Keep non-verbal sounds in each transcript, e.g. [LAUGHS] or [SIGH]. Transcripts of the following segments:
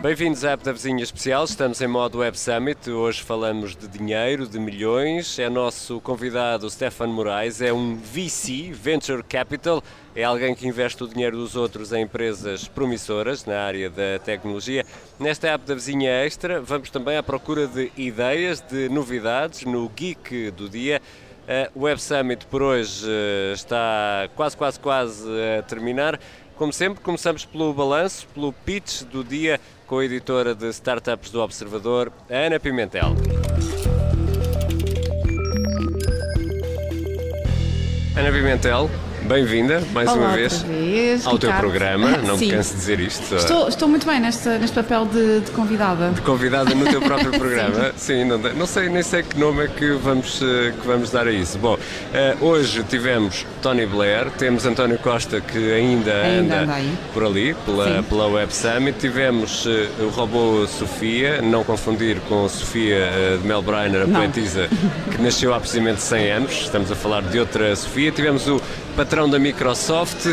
Bem-vindos à App da Vizinha Especial, estamos em modo Web Summit, hoje falamos de dinheiro, de milhões, é nosso convidado Stefan Moraes, é um VC, Venture Capital, é alguém que investe o dinheiro dos outros em empresas promissoras na área da tecnologia. Nesta App da Vizinha Extra vamos também à procura de ideias, de novidades no Geek do Dia. O Web Summit por hoje eh, está quase, quase, quase a terminar. Como sempre, começamos pelo balanço, pelo pitch do dia com a editora de startups do Observador, Ana Pimentel. Ana Pimentel, Bem-vinda mais Olá, uma vez, vez ao teu programa. Não Sim. me canso de dizer isto. Estou, estou muito bem neste, neste papel de, de convidada. De convidada no teu próprio [LAUGHS] programa. Sim, não, não sei nem sei que nome é que vamos, eh, que vamos dar a isso. Bom, eh, hoje tivemos Tony Blair, temos António Costa que ainda, Ainda anda anda por ali, pela, Sim. pela Web Summit. Tivemos eh, o robô Sofia, não confundir com Sofia de Mel Brainer, a Não. poetisa, que nasceu há precisamente 100 anos. Estamos a falar de outra Sofia. Tivemos o patrão da Microsoft.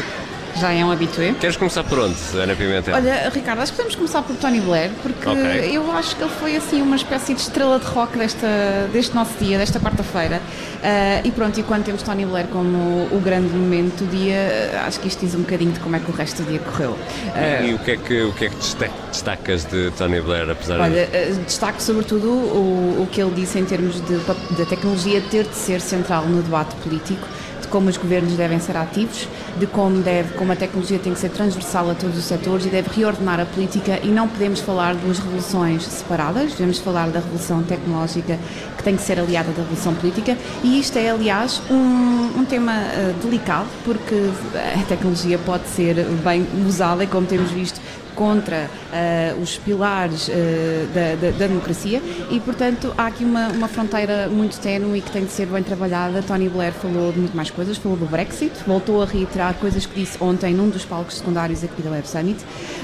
Já é um habitué. Queres começar por onde, Ana Pimentel? Olha, Ricardo, acho que podemos começar por Tony Blair, porque Ok. eu acho que ele foi assim uma espécie de estrela de rock desta, deste nosso dia, desta quarta-feira. Ah, e pronto, e quando temos Tony Blair como o grande momento do dia, acho que isto diz um bocadinho de como é que o resto do dia correu. Ah, E o que é que, o que, é que desta- destacas de Tony Blair, apesar Olha, de. eh, destaco sobretudo o, o que ele disse em termos da tecnologia ter de ser central no debate político, de como os governos devem ser ativos, de como, deve, como a tecnologia tem que ser transversal a todos os setores e deve reordenar a política. E não podemos falar de duas revoluções separadas, devemos falar da revolução tecnológica que tem que ser aliada da revolução política. E isto é, aliás, um, um tema eh, delicado porque a tecnologia pode ser bem usada e como temos visto contra eh, os pilares eh, da, da- da democracia e, portanto, há aqui uma, uma fronteira muito ténue e que tem de ser bem trabalhada. Tony Blair falou de muito mais coisas, falou do Brexit, voltou a reiterar coisas que disse ontem num dos palcos secundários aqui da Web Summit.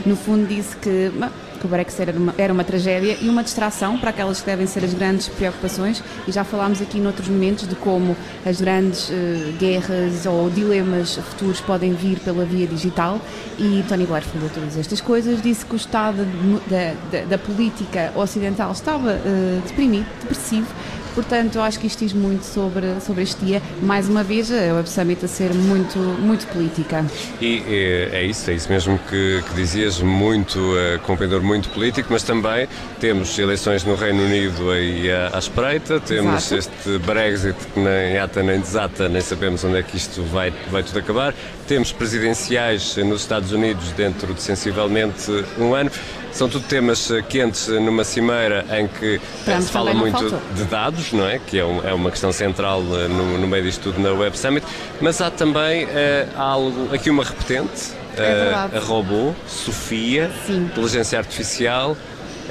No fundo, disse que. Que o Brexit era uma, era uma tragédia e uma distração para aquelas que devem ser as grandes preocupações. E já falámos aqui noutros momentos de como as grandes eh, guerras ou dilemas futuros podem vir pela via digital. E Tony Blair falou todas estas coisas, disse que o estado de- da, da- da política ocidental estava eh, deprimido, depressivo, portanto acho que isto diz muito sobre, sobre este dia, mais uma vez a Web Summit a ser muito, muito política. E é, é isso, é isso mesmo que, que dizias, muito, eh, com pendor muito político, mas também temos eleições no Reino Unido aí à, à espreita, temos Exato. este Brexit que nem ata nem desata, nem sabemos onde é que isto vai, vai tudo acabar, temos presidenciais nos Estados Unidos dentro de sensivelmente um ano. São tudo temas eh, quentes eh, numa cimeira em que eh, Trump se fala muito faltou. de dados, não é? Que é, um- é uma questão central no, no meio disto tudo na Web Summit, mas há também eh, algo, aqui uma repetente, É verdade. a robô, Sofia, Sim. inteligência artificial.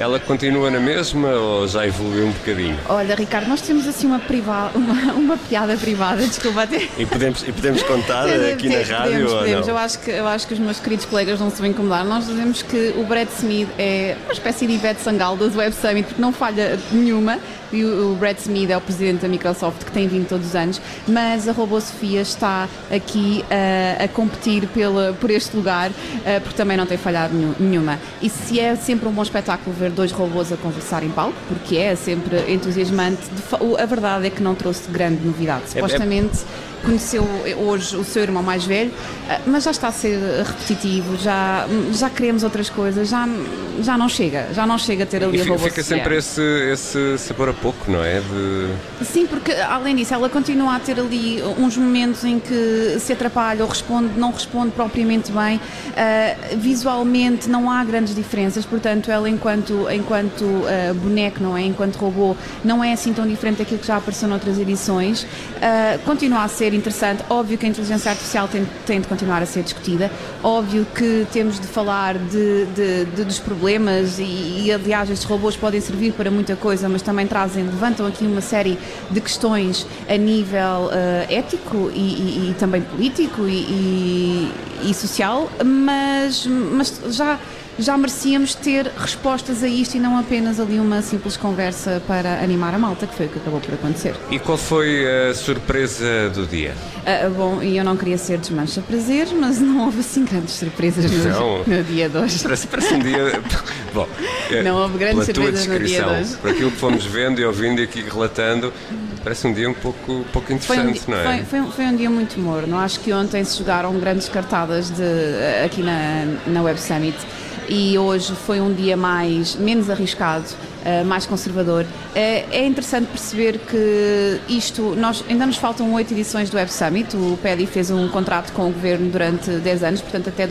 Ela continua na mesma ou já evoluiu um bocadinho? Olha, Ricardo, nós temos assim uma, priva uma, uma piada privada, desculpa até. E podemos, e podemos contar aqui na Podemos, rádio ou podemos. não? Eu, acho que, eu acho que os meus queridos colegas não se vão incomodar. Nós dizemos que o Brad Smith é uma espécie de Ivete Sangal das Web Summit, porque não falha nenhuma. E o, o Brad Smith é o presidente da Microsoft, que tem vindo todos os anos. Mas a Robô Sofia está aqui ah, a competir pela, por este lugar, ah, porque também não tem falhado nenhum- nenhuma. E se é sempre um bom espetáculo ver dois robôs a conversar em palco, porque é sempre entusiasmante, a verdade é que não trouxe grande novidade. É- é- Supostamente conheceu hoje o seu irmão mais velho, ah, mas já está a ser repetitivo, já, já queremos outras coisas, já, já não chega, já não chega a ter ali E a robô fica sempre esse, esse sabor a pouco, não é? De... Sim, porque além disso, ela continua a ter ali uns momentos em que se atrapalha ou responde, não responde propriamente bem. Ah, visualmente não há grandes diferenças, portanto, ela enquanto, enquanto ah, boneco, não é? Enquanto robô, não é assim tão diferente daquilo que já apareceu noutras edições. Ah, continua a ser ser interessante. Óbvio que a inteligência artificial tem, tem de continuar a ser discutida. Óbvio que temos de falar de, de, de dos problemas e, e, aliás, estes robôs podem servir para muita coisa, mas também trazem, levantam aqui uma série de questões a nível uh, ético e, e, e, também político e, social, mas, mas já já merecíamos ter respostas a isto e não apenas ali uma simples conversa para animar a malta, que foi o que acabou por acontecer. E qual foi a surpresa do dia? Uh, bom, e eu não queria ser desmancha prazeres, mas não houve assim grandes surpresas no, no dia de hoje. Parece, parece um dia. [LAUGHS] bom, é, não houve grandes surpresas no dia de hoje. Por aquilo que fomos vendo e ouvindo e aqui relatando, parece um dia um pouco, um pouco interessante, um, não é? Foi, foi, um, foi, um dia muito morno. Acho que ontem se jogaram grandes cartadas de, aqui na, na Web Summit e hoje foi um dia mais menos arriscado, uh, mais conservador. Uh, é interessante perceber que isto, nós ainda nos faltam oito edições do Web Summit. O PEDI fez um contrato com o governo durante 10 anos, portanto até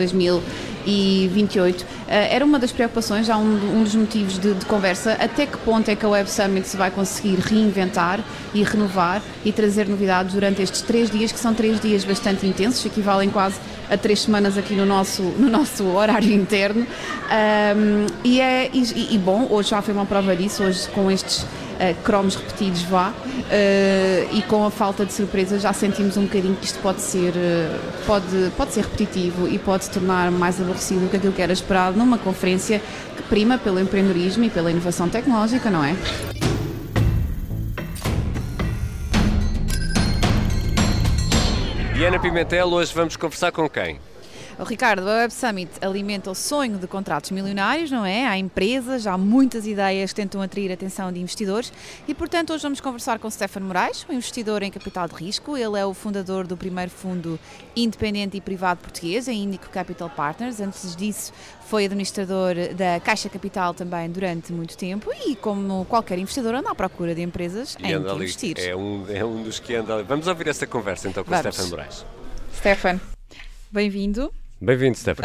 2028. Uh, eh, era uma das preocupações, já um, um dos motivos de, de, conversa, até que ponto é que a Web Summit se vai conseguir reinventar e renovar e trazer novidades durante estes três dias, que são três dias bastante intensos, equivalem quase a três semanas aqui no nosso, no nosso horário interno. Um, e, é, e, e, bom, hoje já foi uma prova disso, hoje com estes cromos repetidos vá, uh, e com a falta de surpresa já sentimos um bocadinho que isto pode ser, uh, pode, pode ser repetitivo e pode se tornar mais aborrecido do que aquilo que era esperado numa conferência que prima pelo empreendedorismo e pela inovação tecnológica, não é? Diana Pimentel, hoje vamos conversar com quem? O Ricardo, a Web Summit alimenta o sonho de contratos milionários, não é? Há empresas, há muitas ideias que tentam atrair a atenção de investidores e, portanto, hoje vamos conversar com Stefano Moraes, um investidor em capital de risco. Ele é o fundador do primeiro fundo independente e privado português, a Indico Capital Partners. Antes disso, foi administrador da Caixa Capital também durante muito tempo e, como qualquer investidor, anda à procura de empresas e em que investir. É um, é um dos que anda ali. Vamos ouvir essa conversa então com o Stefano Moraes. Stefano, bem-vindo. Bem-vindo, Stefan.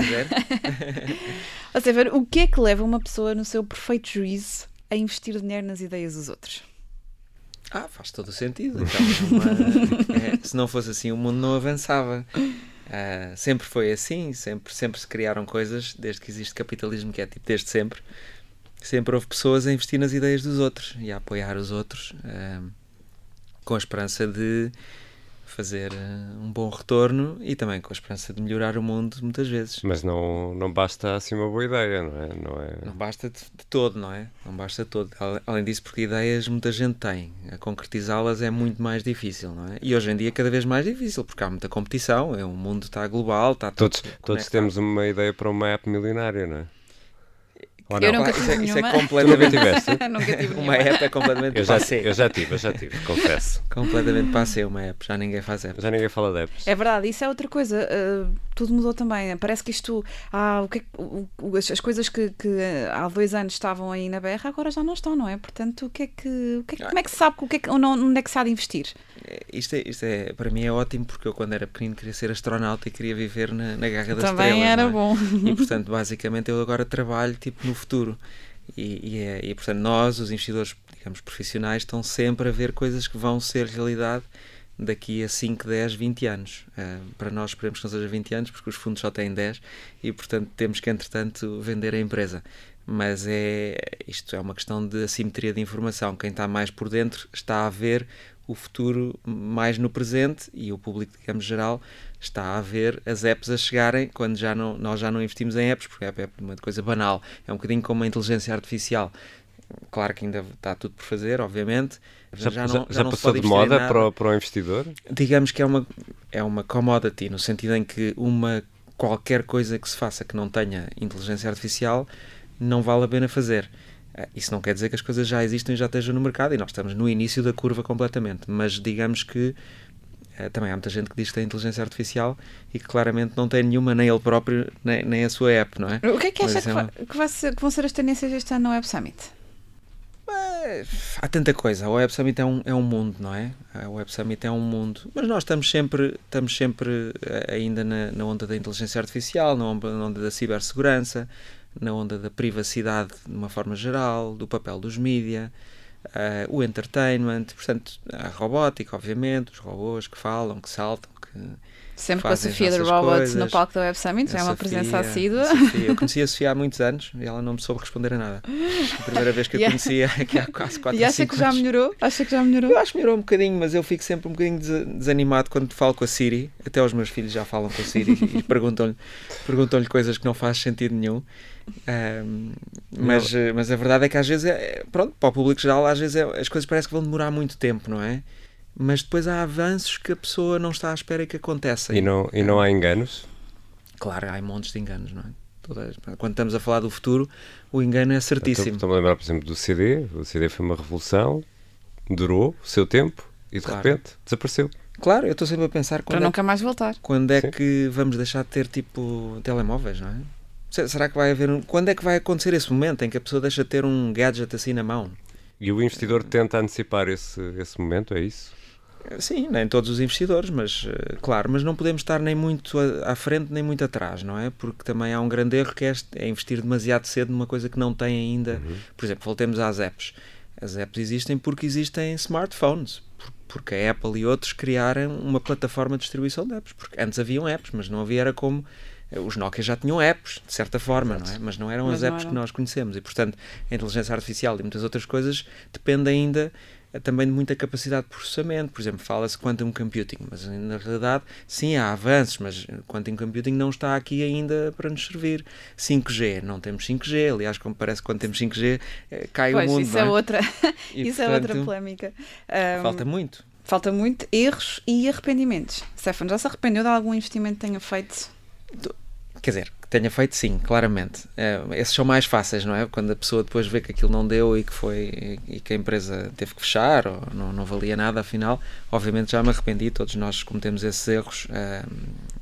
Ou [LAUGHS] seja, o que é que leva uma pessoa no seu perfeito juízo a investir dinheiro nas ideias dos outros? Ah, faz todo o sentido. Então, uma, [LAUGHS] é, se não fosse assim, o mundo não avançava. Uh, sempre foi assim, sempre, sempre se criaram coisas, desde que existe capitalismo, que é tipo desde sempre. Sempre houve pessoas a investir nas ideias dos outros e a apoiar os outros uh, com a esperança de fazer uh, um bom retorno e também com a esperança de melhorar o mundo muitas vezes. Mas não, não basta assim uma boa ideia, não é? Não, é... não basta de, de todo, não é? Não basta de todo. Além disso, porque ideias muita gente tem. A concretizá-las é muito mais difícil, não é? E hoje em dia é cada vez mais difícil, porque há muita competição, é, o mundo está global, está todos, todos temos uma ideia para uma app milionária, não é? Ou eu nunca tive isso, isso é completamente nunca tive uma app é completamente eu já, eu já tive, eu já tive, confesso. completamente passei uma app, já ninguém faz apps. Já ninguém fala de apps. É verdade, isso é outra coisa. Uh, tudo mudou também. Parece que isto, ah, o que, é o, o, as, as, coisas que, que, há dois anos estavam aí na berra, agora já não estão, não é? Portanto, o que é que, o que, é, como é que se sabe o que é que, onde é que se há de investir? É, isto, é, isto é, para mim é ótimo porque eu quando era pequenino queria ser astronauta e queria viver na, na garra das Também estrelas. Também era é? bom. E portanto, basicamente, eu agora trabalho tipo no futuro. E, e, é, e, portanto, nós, os investidores, digamos, profissionais, estão sempre a ver coisas que vão ser realidade daqui a 5, 10, 20 anos. Uh, para nós, esperemos que não seja 20 anos, porque os fundos só têm 10 e, portanto, temos que, entretanto, vender a empresa. Mas é, isto é uma questão de assimetria de informação. Quem está mais por dentro está a ver o futuro mais no presente e o público, digamos, geral está a ver as apps a chegarem quando já não, nós já não investimos em apps, porque a app é uma coisa banal, é um bocadinho como a inteligência artificial. Claro que ainda está tudo por fazer, obviamente. Já, já, não, já, já passou de moda para o, para o investidor? Digamos que é uma, é uma commodity, no sentido em que uma qualquer coisa que se faça que não tenha inteligência artificial não vale a pena fazer. Eh, isso não quer dizer que as coisas já existem e já estejam no mercado e nós estamos no início da curva completamente, mas digamos que eh, também há muita gente que diz que tem inteligência artificial e que claramente não tem nenhuma, nem ele próprio, nem, nem a sua app, não é? O que é que acha que, é uma... que, vai ser, que, vão ser as tendências este ano no Web Summit? há tanta coisa. O Web Summit é um, é um mundo, não é? O Web Summit é um mundo. Mas nós estamos sempre, estamos sempre eh, ainda na, na onda da inteligência artificial, na onda, na onda da cibersegurança, na onda da privacidade de uma forma geral, do papel dos mídia. uh, o entertainment, portanto, a robótica, obviamente, os robôs que falam, que saltam, que Sempre com a Sofia de Robots coisas. no palco da Web Summit, é uma presença assídua. Sofia. Eu conheci a Sofia há muitos anos e ela não me soube responder a nada. A primeira vez que a [LAUGHS] conhecia aqui há quase 4 E acha que já melhorou? Acha que já melhorou? Eu acho que melhorou um bocadinho, mas eu fico sempre um bocadinho desanimado quando falo com a Siri. Até os meus filhos já falam com a Siri e perguntam-lhe perguntam coisas que não faz sentido nenhum. Um, mas, mas a verdade é que às vezes, é, pronto, para o público geral, às vezes é, as coisas parecem que vão demorar muito tempo, não é? Mas depois há avanços que a pessoa não está à espera que aconteçam. E não, e não há enganos? Claro, há montes de enganos, não é? Quando estamos a falar do futuro, o engano é certíssimo. Estou-me a lembrar, por exemplo, do CD. O CD foi uma revolução, durou o seu tempo e de claro. repente desapareceu. Claro, eu estou sempre a pensar quando Para é nunca mais voltar. Quando é Sim. que vamos deixar de ter tipo telemóveis, não é? Será que vai haver um... Quando é que vai acontecer esse momento em que a pessoa deixa de ter um gadget assim na mão? E o investidor tenta antecipar esse, esse momento, é isso? Sim, nem todos os investidores, mas eh, claro, mas não podemos estar nem muito à frente nem muito atrás, não é? Porque também há um grande erro que é, é investir demasiado cedo numa coisa que não tem ainda. Uhum. Por exemplo, voltemos às apps. As apps existem porque existem smartphones, porque a Apple e outros criaram uma plataforma de distribuição de apps. Porque antes haviam apps, mas não havia era como eh, os Nokia já tinham apps, de certa forma, não é? mas não eram mas as apps eram. que nós conhecemos. E, portanto, a inteligência artificial e muitas outras coisas dependem ainda é também de muita capacidade de processamento. Por exemplo, fala-se quantum computing, mas na realidade, sim, há avanços, mas quantum computing não está aqui ainda para nos servir. 5G, não temos 5G, aliás, como parece que quando temos 5G eh, cai pois, o mundo. [LAUGHS] Isso, é, outra, e, isso portanto, é outra polémica. Um, falta muito. Falta muito, erros e arrependimentos. Stefan, já se arrependeu de algum investimento que tenha feito? Quer dizer, que tenha feito sim, claramente. É, esses são mais fáceis, não é? Quando a pessoa depois vê que aquilo não deu e que foi e que a empresa teve que fechar ou não, não valia nada, afinal, obviamente já me arrependi, todos nós cometemos esses erros uh,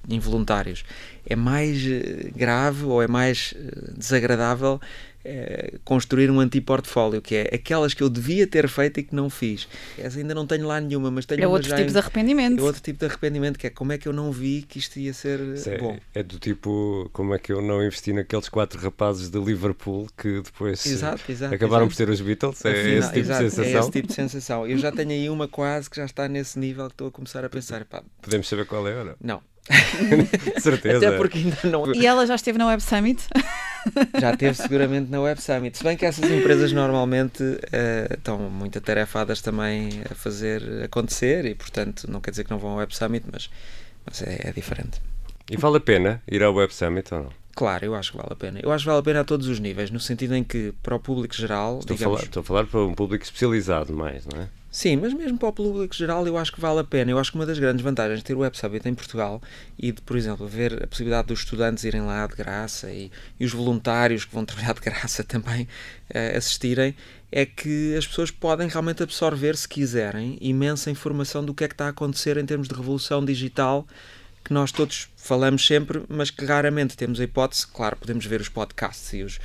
involuntários. É mais eh, grave ou é mais desagradável é, construir um anti-portfólio, que é aquelas que eu devia ter feito e que não fiz. Essa ainda não tenho lá nenhuma, mas tenho É outro tipo em, de arrependimento. É outro tipo de arrependimento, que é como é que eu não vi que isto ia ser é, bom. É do tipo, como é que eu não investi naqueles quatro rapazes de Liverpool que depois exato, exato, acabaram exato. por ter os Beatles? É Afinal, esse tipo exato, de sensação? É esse tipo de sensação. Eu já tenho aí uma quase que já está nesse nível que estou a começar a pensar. Pá, Podemos saber qual é ou não? Não. [LAUGHS] certeza. Até porque ainda não. E ela já esteve na Web Summit? [LAUGHS] já esteve seguramente na Web Summit. Se bem que essas empresas normalmente uh, estão muito atarefadas também a fazer acontecer e, portanto, não quer dizer que não vão ao Web Summit, mas, mas é, é diferente. E vale a pena ir ao Web Summit ou não? Claro, eu acho que vale a pena. Eu acho que vale a pena a todos os níveis, no sentido em que para o público geral. Estou, digamos, a, falar, estou a falar para um público especializado mais, não é? Sim, mas mesmo para o público geral eu acho que vale a pena. Eu acho que uma das grandes vantagens de ter o Web Summit em Portugal e de, por exemplo, ver a possibilidade dos estudantes irem lá de graça e, e os voluntários que vão [LAUGHS] trabalhar de graça também uh, assistirem é que as pessoas podem realmente absorver, se quiserem, imensa informação do que é que está a acontecer em termos de revolução digital que nós todos falamos sempre, mas que raramente temos a hipótese. Claro, podemos ver os podcasts e os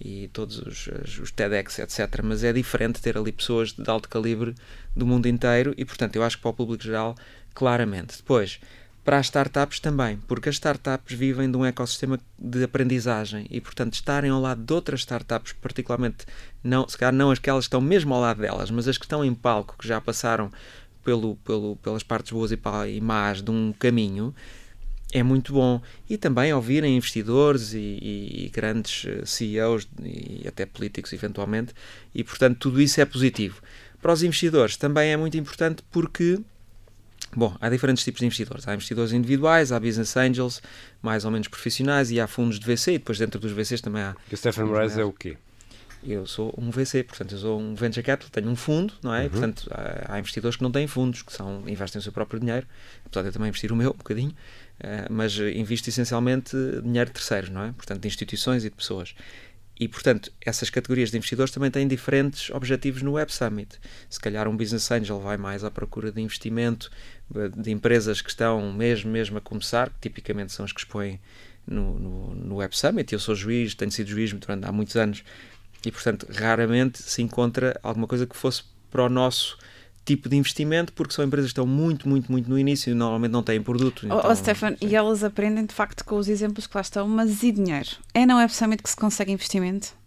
e todos os, os TEDx, etc. Mas é diferente ter ali pessoas de alto calibre do mundo inteiro e, portanto, eu acho que para o público geral, claramente. Depois, para as startups também, porque as startups vivem de um ecossistema de aprendizagem e, portanto, estarem ao lado de outras startups, particularmente, não, se calhar não as que elas estão mesmo ao lado delas, mas as que estão em palco, que já passaram pelo, pelo, pelas partes boas e más de um caminho, é muito bom. E também ouvirem investidores e, e, e, grandes eh, CEOs e até políticos, eventualmente, e portanto tudo isso é positivo. Para os investidores também é muito importante porque. Bom, há diferentes tipos de investidores. Há investidores individuais, há business angels, mais ou menos profissionais, e há fundos de VC, e depois dentro dos VCs também há. E o Stephen Moraes é o quê? Eu sou um VC, portanto, eu sou um venture capital, tenho um fundo, não é? Uhum. Portanto, há, há, investidores que não têm fundos, que são, investem o seu próprio dinheiro, apesar de eu também investir o meu, um bocadinho, mas invisto essencialmente dinheiro de terceiros, não é? Portanto, de instituições e de pessoas. E, portanto, essas categorias de investidores também têm diferentes objetivos no Web Summit. Se calhar um Business Angel vai mais à procura de investimento de empresas que estão mesmo, mesmo a começar, que tipicamente são as que expõem no, no, no Web Summit. Eu sou juiz, tenho sido juiz durante há muitos anos e, portanto, raramente se encontra alguma coisa que fosse para o nosso tipo de investimento, porque são empresas que estão muito, muito, muito no início e normalmente não têm produto. Então, oh, Stefan, e elas aprendem de facto com os exemplos que lá estão, mas e dinheiro? É na Web Summit que se consegue investimento?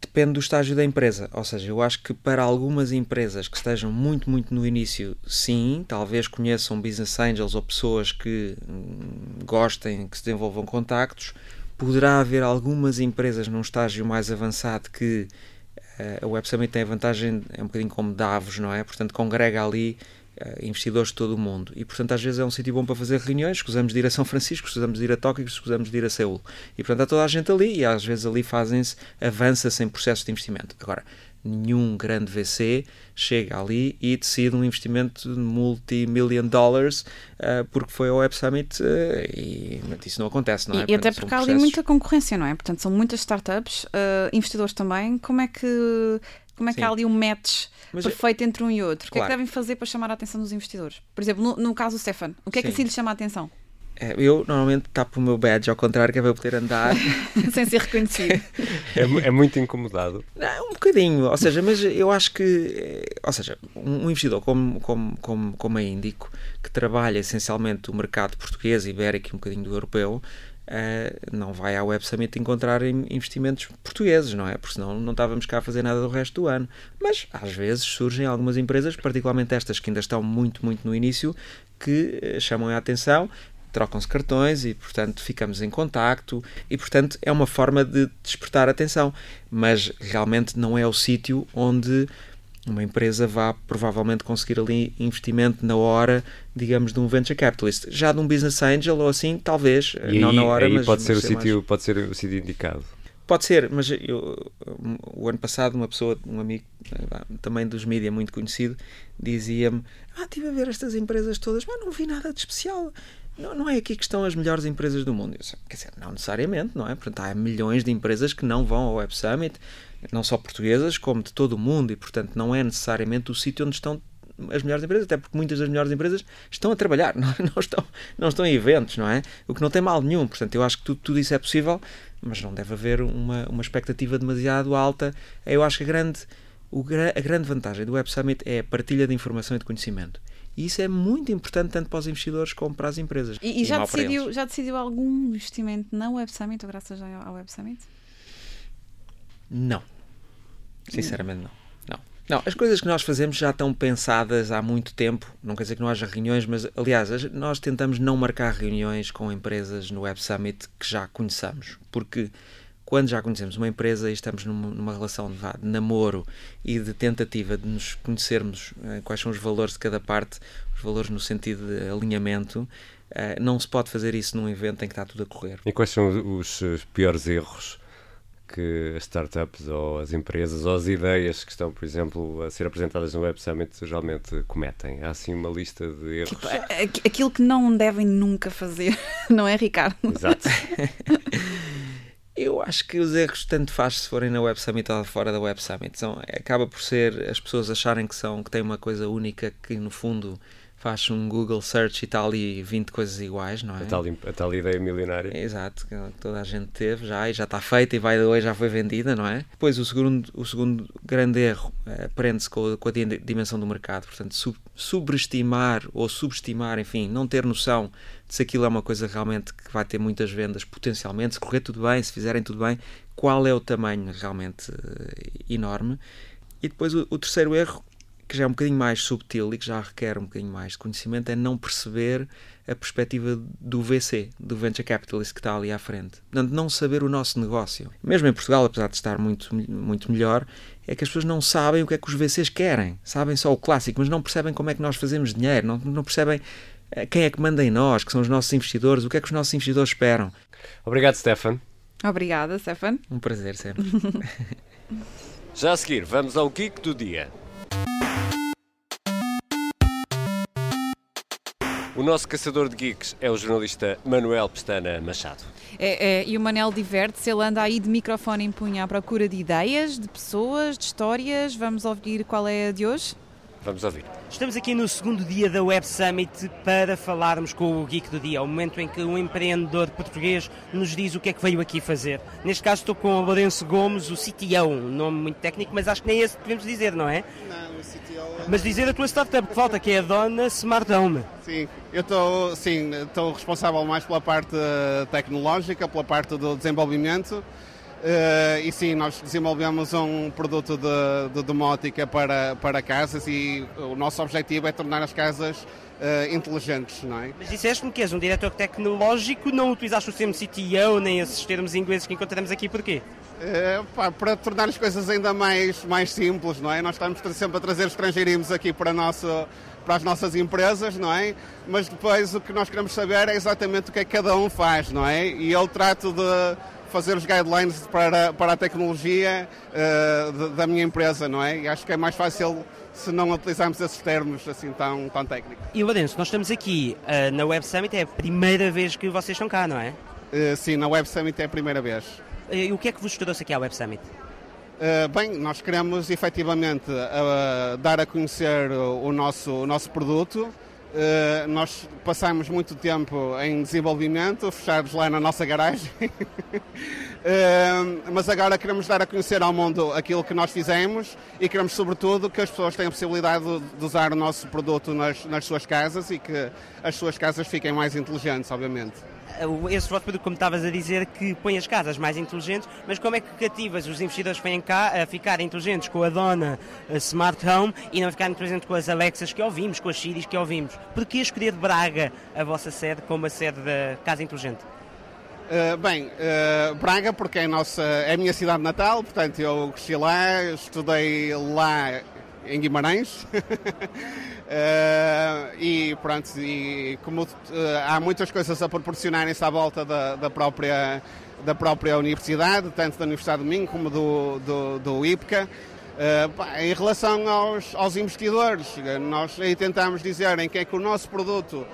depende do estágio da empresa. Ou seja, eu acho que para algumas empresas que estejam muito, muito no início, sim, talvez conheçam business angels ou pessoas que hum, gostem, que se desenvolvam contactos. Poderá haver algumas empresas num estágio mais avançado que a Web Summit tem a vantagem, é um bocadinho como Davos, não é? Portanto, congrega ali uh, investidores de todo o mundo. E, portanto, às vezes é um sítio bom para fazer reuniões. Escusamos de ir a São Francisco, escusamos de ir a Tóquio, escusamos de ir a Seul. E, portanto, há toda a gente ali e às vezes ali fazem-se, avança-se em processos de investimento. Agora, nenhum grande VC chega ali e decide um investimento de multi-million dollars uh, porque foi ao Web Summit uh, e isso não acontece, não é? E, e até porque há ali muita concorrência, não é? Portanto, são muitas startups, uh, investidores também. Como é que, como é que há ali um match mas perfeito entre um e outro. O que é que devem fazer para chamar a atenção dos investidores? Por exemplo, no, no caso do Stefan, o que é que assim lhe chama a atenção? É, eu normalmente tapo o meu badge ao contrário, que é para eu poder andar [LAUGHS] sem ser reconhecido. É, é, muito incomodado. Não, um bocadinho, ou seja, mas eu acho que, eh, ou seja, um investidor como, como, como, como a Índico, que trabalha essencialmente o mercado português, ibérico e um bocadinho do europeu, Uh, não vai à Web Summit encontrar investimentos portugueses, não é? Porque senão não estávamos cá a fazer nada do resto do ano. Mas às vezes surgem algumas empresas, particularmente estas que ainda estão muito, muito no início, que uh, chamam a atenção, trocam-se cartões e, portanto, ficamos em contacto e, portanto, é uma forma de despertar atenção. Mas realmente não é o sítio onde uma empresa vá provavelmente conseguir ali investimento na hora, digamos, de um venture capitalist. Já de um business angel ou assim, talvez, e não aí, na hora, mas pode ser o sítio, mais... pode ser o sítio indicado. Pode ser, mas eu, o ano passado uma pessoa, um amigo também dos mídias muito conhecido, dizia-me: Ah, estive a ver estas empresas todas, mas não vi nada de especial. Não, não é aqui que estão as melhores empresas do mundo. Eu, quer dizer, não necessariamente, não é? Portanto, há milhões de empresas que não vão ao Web Summit, não só portuguesas, como de todo o mundo, e portanto não é necessariamente o sítio onde estão as melhores empresas, até porque muitas das melhores empresas estão a trabalhar, [LAUGHS] não, não, estão, não estão em eventos, não é? O que não tem mal nenhum. Portanto, eu acho que tudo, tudo isso é possível, mas não deve haver uma, uma expectativa demasiado alta. Eu acho que a grande, o, a grande vantagem do Web Summit é a partilha de informação e de conhecimento. E isso é muito importante tanto para os investidores como para as empresas. E, e, e já, decidiu, já decidiu algum investimento na Web Summit ou graças ao Web Summit? Não. Sinceramente, não. Não. Não, as coisas que nós fazemos já estão pensadas há muito tempo. Não quer dizer que não haja reuniões, mas, aliás, nós tentamos não marcar reuniões com empresas no Web Summit que já conheçamos. Porque quando já conhecemos uma empresa e estamos numa, numa relação de, de, namoro e de tentativa de nos conhecermos eh, quais são os valores de cada parte, os valores no sentido de alinhamento, eh, não se pode fazer isso num evento em que está tudo a correr. E quais são os, os piores erros que as startups ou as empresas ou as ideias que estão, por exemplo, a ser apresentadas no Web Summit geralmente cometem? Há assim uma lista de erros? Tipo, aquilo que não devem nunca fazer, [LAUGHS] não é, Ricardo? Exato. [LAUGHS] Eu acho que os erros tanto faz se forem na Web Summit ou fora da Web Summit. São, acaba por ser as pessoas acharem que são que têm uma coisa única que no fundo faz um Google search e está ali 20 coisas iguais, não é? A tal, a tal ideia milionária. Exato, que toda a gente teve já e já está feita e vai de hoje já foi vendida, não é? Depois o segundo, o segundo grande erro é, prende-se com, com, a dimensão do mercado, portanto sub, subestimar ou subestimar, enfim, não ter noção de se aquilo é uma coisa realmente que vai ter muitas vendas potencialmente, se correr tudo bem, se fizerem tudo bem, qual é o tamanho realmente uh, enorme. E depois o, o terceiro erro que já é um bocadinho mais subtil e que já requer um bocadinho mais de conhecimento, é não perceber a perspectiva do VC, do Venture Capitalist que está ali à frente. Portanto, não saber o nosso negócio. Mesmo em Portugal, apesar de estar muito, muito melhor, é que as pessoas não sabem o que é que os VCs querem. Sabem só o clássico, mas não percebem como é que nós fazemos dinheiro, não, não percebem eh, quem é que manda em nós, que são os nossos investidores, o que é que os nossos investidores esperam. Obrigado, Stefan. Obrigada, Stefan. Um prazer sempre. [LAUGHS] Já a seguir, vamos ao Geek do Dia. O nosso caçador de geeks é o jornalista Manuel Pestana Machado. É, é, e o Manel diverte-se, ele anda aí de microfone em punho à procura de ideias, de pessoas, de histórias. Vamos ouvir qual é a de hoje? Vamos ouvir. Estamos aqui no segundo dia da Web Summit para falarmos com o Geek do Dia, o momento em que um empreendedor português nos diz o que é que veio aqui fazer. Neste caso estou com o Lourenço Gomes, o CTO, um nome muito técnico, mas acho que nem esse devemos dizer, não é? Não, o CTO... É... Mas dizer a tua startup que falta, que é a Dona Smart Home. Sim, eu estou sim, estou responsável mais pela parte tecnológica, pela parte do desenvolvimento Uh, e sim, nós desenvolvemos um produto de, de domótica para, para casas e o nosso objetivo é tornar as casas uh, inteligentes, não é? Mas disseste-me que és um diretor tecnológico, não utilizaste o termo CTO nem esses termos ingleses que encontramos aqui, porquê? Pá, para tornar as coisas ainda mais, mais simples, não é? Nós estamos sempre a trazer estrangeiros aqui para, nosso, para as nossas empresas, não é? Mas depois o que nós queremos saber é exatamente o que é que cada um faz, não é? E eu trato de fazer os guidelines para, para a tecnologia uh, da minha empresa, não é? E acho que é mais fácil se não utilizarmos esses termos assim tão, tão técnicos. E Lourenço, nós estamos aqui uh, na Web Summit, é a primeira vez que vocês estão cá, não é? Uh, sim, na Web Summit é a primeira vez. E o que é que vos trouxe aqui à Web Summit? bem, nós queremos efetivamente dar a conhecer o, nosso, o nosso produto, nós passamos muito tempo em desenvolvimento, fechados lá na nossa garagem, [LAUGHS] mas agora queremos dar a conhecer ao mundo aquilo que nós fizemos e queremos, sobretudo, que as pessoas tenham a possibilidade de, usar o nosso produto nas, nas suas casas e que as suas casas fiquem mais inteligentes, obviamente esse vosso produto, como estavas a dizer, que põe as casas mais inteligentes, mas como é que cativas os investidores que vêm cá a ficar inteligentes com a dona Smart Home e não ficar inteligentes com as Alexas que ouvimos, com as Siris que ouvimos? Porquê escolher Braga, a vossa sede, como a sede da Casa Inteligente? Uh, bem, uh, Braga porque é a, nossa, é a minha cidade natal, portanto eu cresci lá, estudei lá em Guimarães. Uh, [LAUGHS] e pronto, e como há muitas coisas a proporcionarem-se à volta da, da, própria, da própria universidade, tanto da Universidade de Minho como do, do, do IPCA, em relação aos, aos investidores, nós aí tentamos dizer em que é que o nosso produto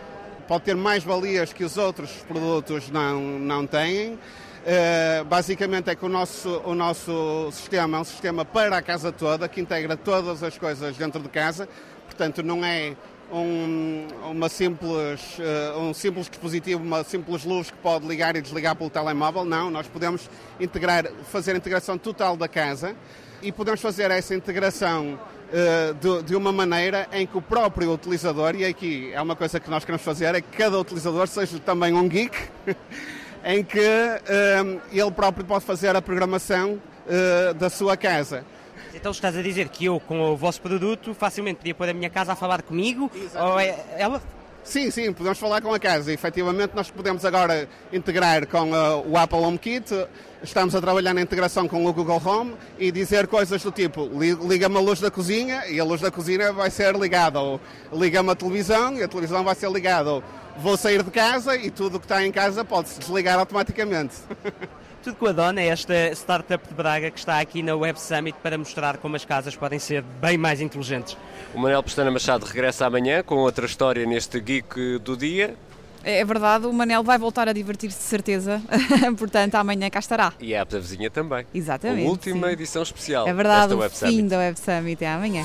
pode ter mais valias que os outros produtos não, não têm. Uh, basicamente é que o nosso, o nosso sistema é um sistema para a casa toda, que integra todas as coisas dentro de casa, portanto não é um, uma simples, uh, um simples dispositivo, uma simples luz que pode ligar e desligar pelo telemóvel, não, nós podemos integrar, fazer a integração total da casa e podemos fazer essa integração de, de, uma maneira em que o próprio utilizador, e aqui é uma coisa que nós queremos fazer, é que cada utilizador seja também um geek [LAUGHS] em que um, ele próprio pode fazer a programação uh, da sua casa. Então estás a dizer que eu, com o vosso produto, facilmente podia pôr a minha casa a falar comigo? Exatamente. Ou é ela? Sim, sim, podemos falar com a casa. Efetivamente, nós podemos agora integrar com uh, o Apple HomeKit. Estamos a trabalhar na integração com o Google Home e dizer coisas do tipo: liga-me a luz da cozinha e a luz da cozinha vai ser ligada, ou liga-me a televisão e a televisão vai ser ligada, ou vou sair de casa e tudo o que está em casa pode-se desligar automaticamente. [LAUGHS] Tudo com a Dona é esta startup de Braga que está aqui na Web Summit para mostrar como as casas podem ser bem mais inteligentes. O Manuel Pestana Machado regressa amanhã com outra história neste Geek do dia. É, é verdade, o Manel vai voltar a divertir-se de certeza, [LAUGHS] portanto amanhã cá estará. E a app da vizinha também. Exatamente. A última sim. edição especial. É verdade, o Web fim Summit. da Web Summit é amanhã.